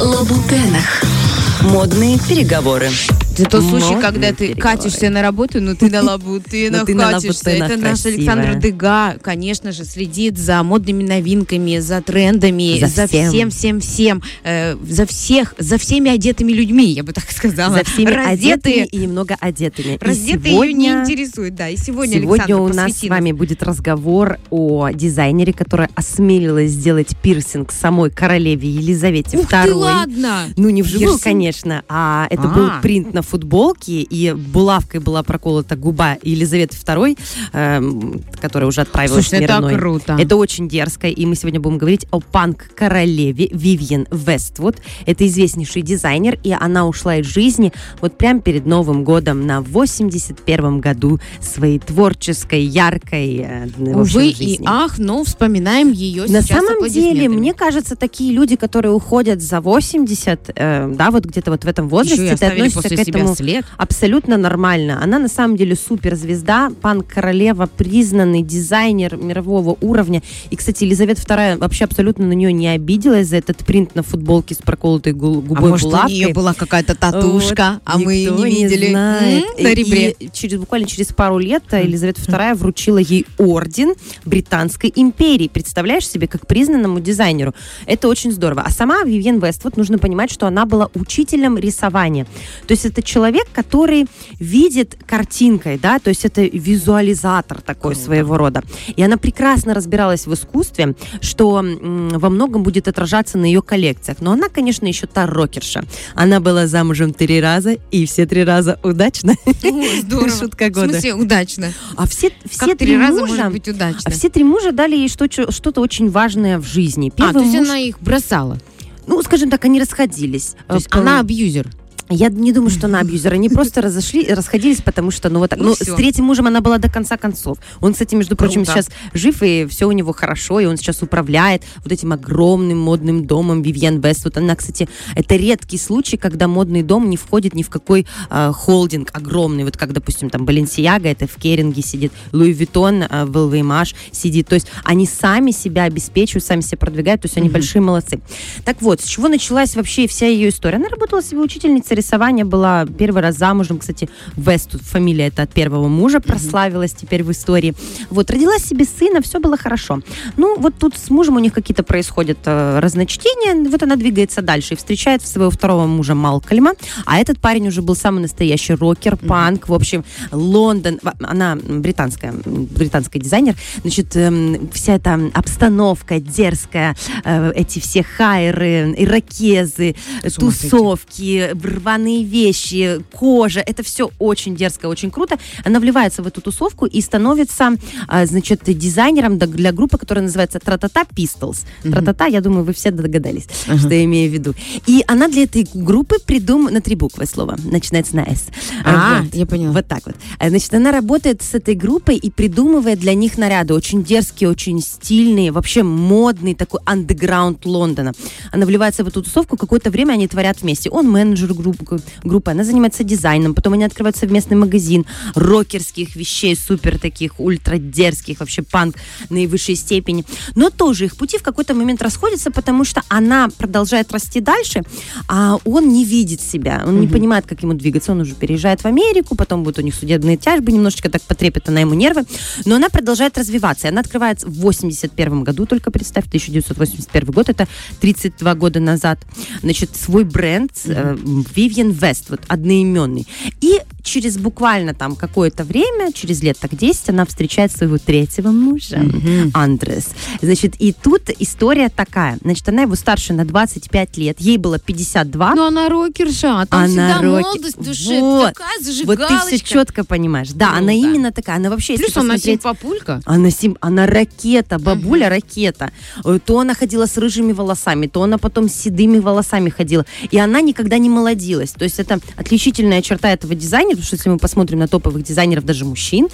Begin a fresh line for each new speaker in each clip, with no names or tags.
Лабутенах. Модные переговоры.
Тот случай,
Модные
когда ты
переговоры.
катишься на работу, но ты на лабутынах
Но ты на
катишься.
лабутынах
Это наш. Александр Дыга, конечно же, следит за модными новинками, за трендами,
За всем.
всем, всем, э, за всех, за всеми одетыми людьми, я бы так сказала.
За всеми одетыми и немного одетыми.
Раздетые ее не интересует, да. И сегодня,
Сегодня у нас с вами будет разговор о дизайнере, которая осмелилась сделать пирсинг самой королеве Елизавете
Ух
II.
ты, ладно!
Ну, не вживую, конечно, а это
А.
был принт на футболке, и булавкой была проколота губа Елизаветы II, эм, которая уже отправилась
Слушай,
в мир
это
иной.
круто.
Это очень дерзко, и мы сегодня будем говорить о панк-королеве Вивьен Вествуд. Это известнейший дизайнер, и она ушла из жизни вот прямо перед Новым годом на 81-м году своей творческой, яркой э,
Увы и ах, но вспоминаем ее
На
сейчас
самом деле, мне кажется, такие люди, которые уходят за 80, э, да, вот где-то вот в этом возрасте, ты относишься к
себя
этому
след.
абсолютно нормально. Она на самом деле суперзвезда, пан-королева, признанный дизайнер мирового уровня. И, кстати, Елизавета II вообще абсолютно на нее не обиделась за этот принт на футболке с проколотой
А
губой
может, у
булавкой.
нее была какая-то татушка, а
Вот,
мы ее не видели
знает.
М, на ребре.
И через, буквально через пару лет э, Елизавета II вручила ей орден Британской империи. Представляешь себе, как признанному дизайнеру. Это очень здорово. А сама Вивьен Вествуд, нужно понимать, что она была учителем рисования. То есть это человек, который видит картинкой, да, то есть это визуализатор такой
Круто.
своего рода. И она прекрасно разбиралась в искусстве, что м, во многом будет отражаться на ее коллекциях. Но она, конечно, еще та рокерша. Она была замужем три раза, и все три раза удачно.
О, здорово.
Шутка
В
года.
смысле, удачно.
А все, все
Как
три
три раза
мужа,
может быть удачно?
а все три мужа дали ей что- что-то очень важное в жизни.
А, то
Первый
есть
муж,
она их бросала.
ну, скажем так, они расходились.
То есть
Э,
она абьюзер.
Я не думаю, что она абьюзер. Они просто разошли, расходились, потому что, ну, вот так.
Ну,
Ну, с третьим мужем она была до конца концов. Он, кстати, между прочим,
Круто.
сейчас жив, и все у него хорошо, и он сейчас управляет вот этим огромным модным домом Вивьен Бест. Вот она, кстати, это редкий случай, когда модный дом не входит ни в какой а, холдинг огромный. Вот как, допустим, там Баленсиага, это в Kering е сидит, Louis Vuitton а, в LVMH сидит. То есть они сами себя обеспечивают, сами себя продвигают, то есть они большие молодцы. Так вот, с чего началась вообще вся ее история? Она работала себе учительницей рисования, была первый раз замужем, кстати, Вествуд фамилия это от первого мужа, прославилась теперь в истории. Вот, родила себе сына, все было хорошо. Ну, вот тут с мужем у них какие-то происходят э, разночтения, вот она двигается дальше и встречает своего второго мужа Малкольма, а этот парень уже был самый настоящий рокер, панк, в общем, Лондон, она британская, британский дизайнер, значит, эм, вся эта обстановка дерзкая, э, эти все хайры,
ума сойти.
тусовки, рваные вещи, кожа, это все очень дерзко, очень круто. Она вливается в эту тусовку и становится, а, значит, дизайнером для группы, которая называется Тратата Pistols. Тратата, я думаю, вы все догадались,
Ага.
что я имею в виду. И она для этой группы придумала, на три буквы слово, начинается на S.
А,
Вот.
я поняла.
Вот так вот. А, Значит, она работает с этой группой и придумывает для них наряды. Очень дерзкие, очень стильные, вообще модный такой андеграунд Лондона. Она вливается в эту тусовку, какое-то время они творят вместе. Он менеджер группы, группы, она занимается дизайном, потом они открывают совместный магазин рокерских вещей, супер таких, ультра дерзких, вообще панк наивысшей степени. Но тоже их пути в какой-то момент расходятся, потому что она продолжает расти дальше, а он не видит себя, он не
Мгм.
понимает, как ему двигаться. Он уже переезжает в Америку, потом будут у них судебные тяжбы, немножечко так потрепет она ему нервы, но она продолжает развиваться. И она открывается в 81 году, только представь, 1981 год, это 32 года назад, значит, свой бренд э, West, вот одноименный. И через буквально там какое-то время, через лет так 10, она встречает своего третьего мужа.
Мгм.
Андрес. Значит, и тут история такая. Значит, она его старше на 25 лет, ей было 52.
Ну, она рокерша, а там
Она
всегда
рокер-
молодость в душе,
Вот.
такая
вот
зажигалочка.
ты все четко понимаешь. Да, она
Круто.
именно такая. Она вообще, если
Плюс она
посмотреть...
симпапулька.
Она, сим... она ракета, бабуля ракета. Э, То она ходила с рыжими волосами, то она потом с седыми волосами ходила. И она никогда не молодилась. Влюбилась. То есть это отличительная черта этого дизайнера, потому что если мы посмотрим на топовых дизайнеров даже мужчин,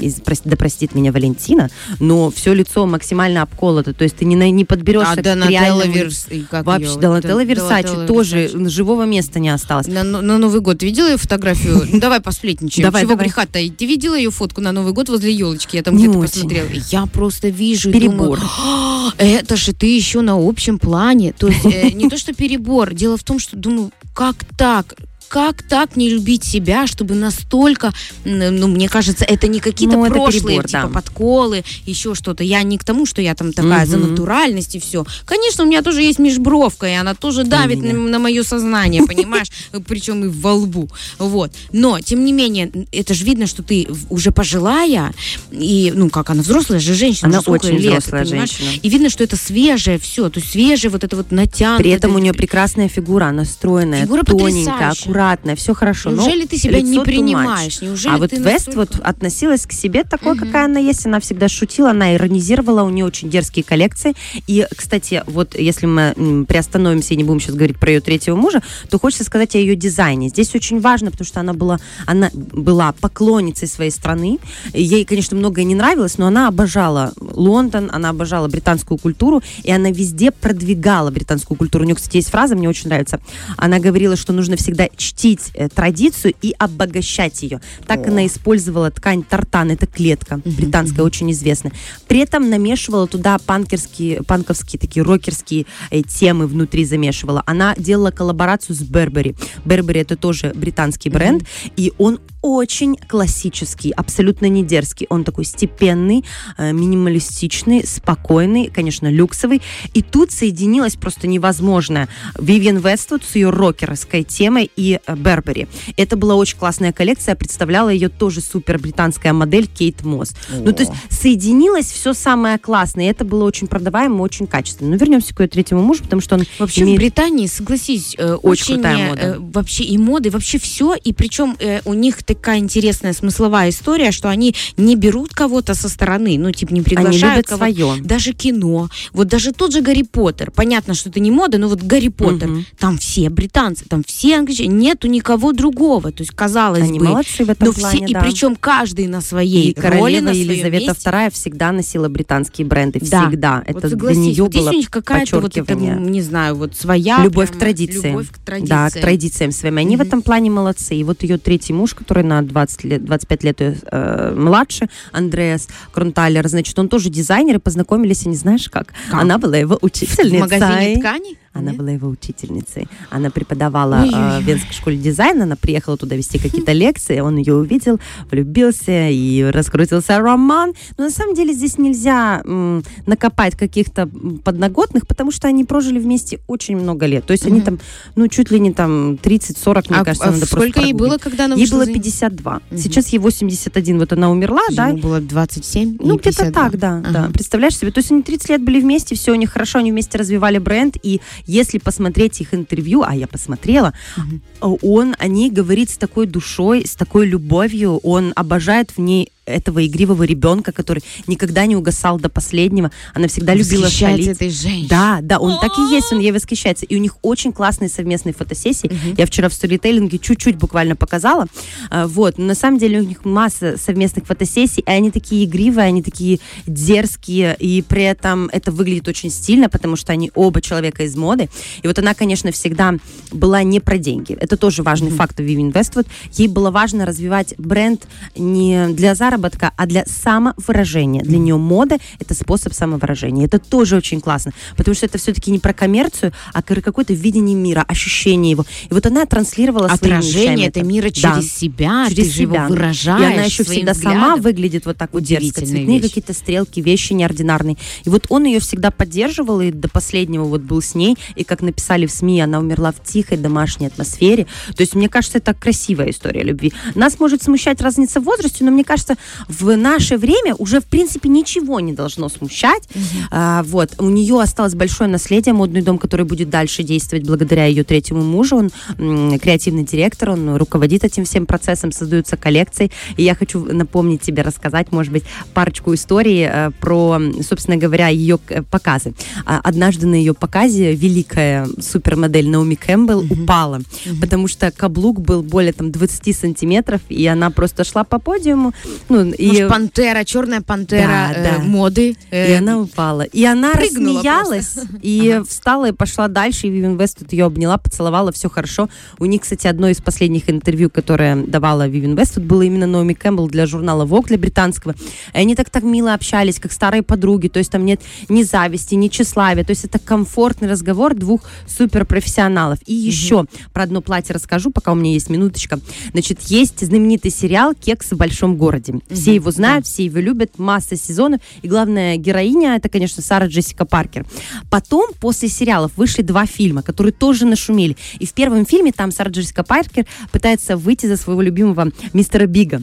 из, прости, да простит меня Валентина, но все лицо максимально обколото, то есть ты не, не подберешься
А
к реальному
Верс...
Вообще,
её?
Донателло
Дон-
Версачи тоже
Версачи.
живого места не осталось.
На, на Новый год видела ее фотографию? Ну, давай посплетничаем.
Давай,
Чего греха-то? Ты видела ее фотку на Новый год возле елочки? Я там где-то посмотрела. Я просто вижу
Перебор.
думаю, «А, это же ты еще на общем плане. То есть э, не то, что перебор. Дело в том, что думаю, как так? Как так не любить себя, чтобы настолько, ну, мне кажется, это не какие-то
Ну,
прошлые,
перебор,
типа,
да.
подколы, еще что-то. Я не к тому, что я там такая за
Мгм.
натуральность и все. Конечно, у меня тоже есть межбровка, и она тоже давит на, на мое сознание, понимаешь? Причем и во лбу. Вот. Но, тем не менее, это же видно, что ты уже пожилая, и, ну, как она взрослая же женщина,
Она очень
лет,
взрослая
понимаешь?
женщина.
И видно, что это свежее все, то есть свежее вот это вот натянутое.
При этом у нее прекрасная фигура, она стройная, тоненькая,
потрясающая.
Аккуратная, все хорошо. но
Неужели ты себя не принимаешь? Неужели
а вот
ты
Вест
настолько-
вот относилась к себе такой,
Мгм.
какая она есть. Она всегда шутила, она иронизировала, у нее очень дерзкие коллекции. И, кстати, вот если мы приостановимся и не будем сейчас говорить про ее третьего мужа, то хочется сказать о ее дизайне. Здесь очень важно, потому что она была, она была поклонницей своей страны. Ей, конечно, многое не нравилось, но она обожала Лондон, она обожала британскую культуру, и она везде продвигала британскую культуру. У нее, кстати, есть фраза, мне очень нравится. Она говорила, что нужно всегда чтить э, традицию и обогащать ее. Так она использовала ткань тартан, это клетка британская, очень известная. При этом намешивала туда панкерские, панковские, такие рокерские э, темы внутри замешивала. Она делала коллаборацию с Бербери. Бербери это тоже британский бренд, и он очень классический, абсолютно не дерзкий. Он такой степенный, э, минималистичный, спокойный, конечно, люксовый. И тут соединилось просто невозможное. Вивиан Вествуд с ее рокерской темой и э, Бербери. Это была очень классная коллекция, представляла ее тоже супер британская модель Кейт Мосс. Ну, то есть соединилось все самое классное, и это было очень продаваемо, очень качественно. Но вернемся к ее третьему мужу, потому что он
Вообще
имеет...
в Британии, согласись, э,
Очень
очень,
крутая
э,
мода.
э, вообще и моды, вообще все, и причем э, у них такая интересная смысловая история, что они не берут кого-то со стороны, ну типа не
Они
приглашают
любят
кого
свое.
даже кино, вот даже тот же Гарри Поттер, понятно, что это не мода, но вот Гарри Поттер,
Мгм.
там все британцы, там все англичане, нету никого другого, то есть казалось
Они
бы,
молодцы в этом
но все,
плане,
и
да.
причем каждый на своей
И
роли, на
Елизавета
месте.
II всегда носила британские бренды.
Да.
Всегда.
Вот
Это для
согласись,
нее
вот
было
у них какая-то вот это, не знаю, вот своя
Любовь
прям
к традициям.
Любовь к традициям.
Да, к традициям своим. Они в
Мгм.
этом плане молодцы. И вот ее третий муж, который на 20 лет, 25 лет э, младше, Андреас Крунталер, значит, он тоже дизайнер, и познакомились, и не знаешь как.
Как?
Она была его
В
учительницей.
магазине тканей?
Она
Нет?
была его учительницей. Она преподавала э, в Венской школе дизайна. Она приехала туда вести какие-то лекции. Он ее увидел, влюбился и раскрутился роман. Но на самом деле здесь нельзя м, накопать каких-то подноготных, потому что они прожили вместе очень много лет. То есть они там, ну, чуть ли не там 30-40, мне
А,
кажется,
а
надо просто
сколько ей
прогуглить.
было, когда она
Ей было
за-
52.
Мгм.
Сейчас ей 81. Вот она умерла, да?
Ему было 27
Ну, где-то
52?
так, да, да.
Ага.
Представляешь себе? То есть они 30 лет были вместе, все у них хорошо, они вместе развивали бренд, и если посмотреть их интервью, а я посмотрела,
Мгм.
он о ней говорит с такой душой, с такой любовью, он обожает в ней этого игривого ребенка, который никогда не угасал до последнего. Она всегда любила шалить.
этой женщиной.
Да, да, он так и есть, он ей восхищается. И у них очень классные совместные фотосессии. Я вчера в сторителлинге чуть-чуть буквально показала. А, Вот, но на самом деле у них масса совместных фотосессий, и они такие игривые, они такие дерзкие, и при этом это выглядит очень стильно, потому что они оба человека из моды. И вот она, конечно, всегда была не про деньги. Это тоже важный факт у Vivienne Westwood. Ей было важно развивать бренд не для заработка, а для самовыражения. Для нее мода — это способ самовыражения. Это тоже очень классно, потому что это все-таки не про коммерцию, а какое-то видение мира, ощущение его. И вот она транслировала
Отражение
это.
мира
Да.
через себя,
Через
ты же его
себя.
выражаешь
И она еще всегда сама
взглядом.
выглядит вот так вот дерзко. Цветные какие-то стрелки, вещи неординарные. И вот он ее всегда поддерживал, и до последнего вот был с ней. И как написали в СМИ, она умерла в тихой домашней атмосфере. То есть, мне кажется, это красивая история любви. Нас может смущать разница в возрасте, но мне кажется, в наше время уже, в принципе, ничего не должно смущать. А, вот. У нее осталось большое наследие, модный дом, который будет дальше действовать благодаря ее третьему мужу. Он м, креативный директор, он руководит этим всем процессом, создаются коллекции. И я хочу напомнить тебе, рассказать, может быть, парочку историй э, про, собственно говоря, ее к- показы. А, Однажды на ее показе великая супермодель Наоми Кэмпбелл упала, потому что каблук был более там 20 сантиметров, и она просто шла по подиуму. Ну, и,
Может, пантера, черная пантера
Да,
э,
да.
моды.
и
э,
она упала. И она рассмеялась, и встала и пошла дальше, и Вивен Вест тут ее обняла, поцеловала, все хорошо. У них, кстати, одно из последних интервью, которое давала Вивен Вест, тут было именно Наоми Кэмпбелл для журнала Vogue, для британского. И они так так мило общались, как старые подруги, то есть там нет ни зависти, ни тщеславия, то есть это комфортный разговор двух суперпрофессионалов. И еще про одно платье расскажу, пока у меня есть минуточка. Значит, есть знаменитый сериал «Кекс в большом городе». Все его знают, все его любят, масса сезонов. И главная героиня, это, конечно, Сара Джессика Паркер. Потом, после сериалов, вышли два фильма, которые тоже нашумели. И в первом фильме там Сара Джессика Паркер пытается выйти за своего любимого мистера Бига.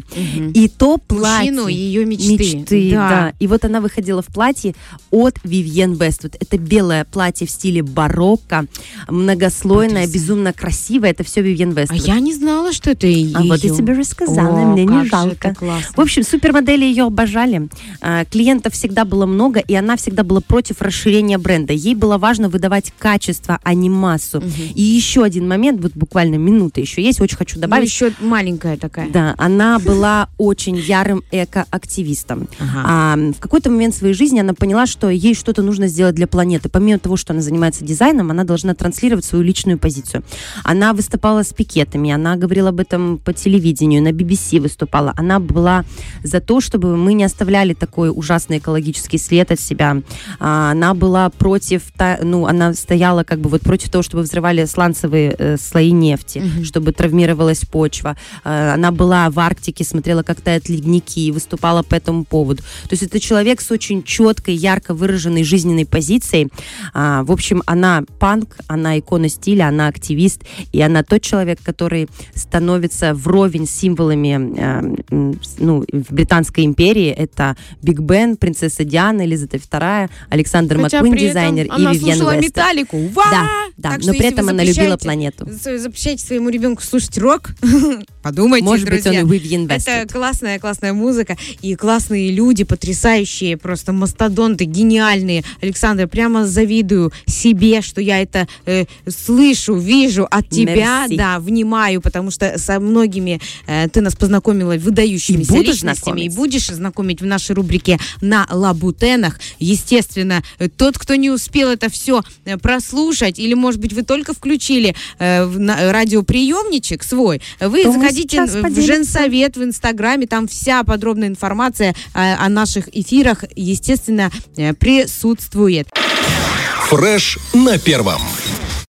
И то платье...
Мужчину ее мечты.
Мечты,
Да.
да. И вот она выходила в платье от Вивьен Вествуд. Это белое платье в стиле барокко, многослойное, безумно красивое. Это все Вивьен
А
Вествуд.
я не знала, что это ее.
А вот я тебе рассказала,
О,
мне не жалко.
это классно.
В общем, супермодели ее обожали. А, Клиентов всегда было много, и она всегда была против расширения бренда. Ей было важно выдавать качество, а не массу. И еще один момент, вот буквально минута еще есть, очень хочу
Ну,
добавить.
еще маленькая такая.
Да, она была очень ярым экоактивистом.
Ага.
А, в какой-то момент своей жизни она поняла, что ей что-то нужно сделать для планеты. Помимо того, что она занимается дизайном, она должна транслировать свою личную позицию. Она выступала с пикетами, она говорила об этом по телевидению, на BBC выступала. Она была за то, чтобы мы не оставляли такой ужасный экологический след от себя. А, она была против, ну, она стояла как бы вот против того, чтобы взрывали сланцевые э, слои нефти, чтобы травмировалась почва. Э, она была в Арктике, смотрела, как тают ледники, и выступала по этому поводу. То есть это человек с очень четкой, ярко выраженной жизненной позицией. А, в общем, она панк, она икона стиля, она активист, и она тот человек, который становится вровень с символами э, с- ну, в Британской империи. Это Биг Бен, принцесса Диана, Елизавета II, Александр
Хотя
Маккуин, дизайнер, и Вивьен
слушала металлику. Ва!
Да, да,
Так
но при этом она любила планету.
Запрещайте своему ребенку слушать рок. Подумайте,
Может быть, он
друзья.
и Вест.
Это классная, классная музыка и классные люди, потрясающие, просто мастодонты, гениальные. Александр, прямо завидую себе, что я это э, слышу, вижу от тебя,
Мерси.
да, внимаю, потому что со многими э, ты нас познакомила выдающимися
И
личностями и
знакомить.
будешь знакомить в нашей рубрике на лабутенах. Естественно, э, тот, кто не успел это все прослушать, или, может быть, вы только включили э, радиоприемничек свой, вы
мы
заходите в. Женсовет в Инстаграме, там вся подробная информация э, о наших эфирах, естественно, э, присутствует.
Фреш на первом.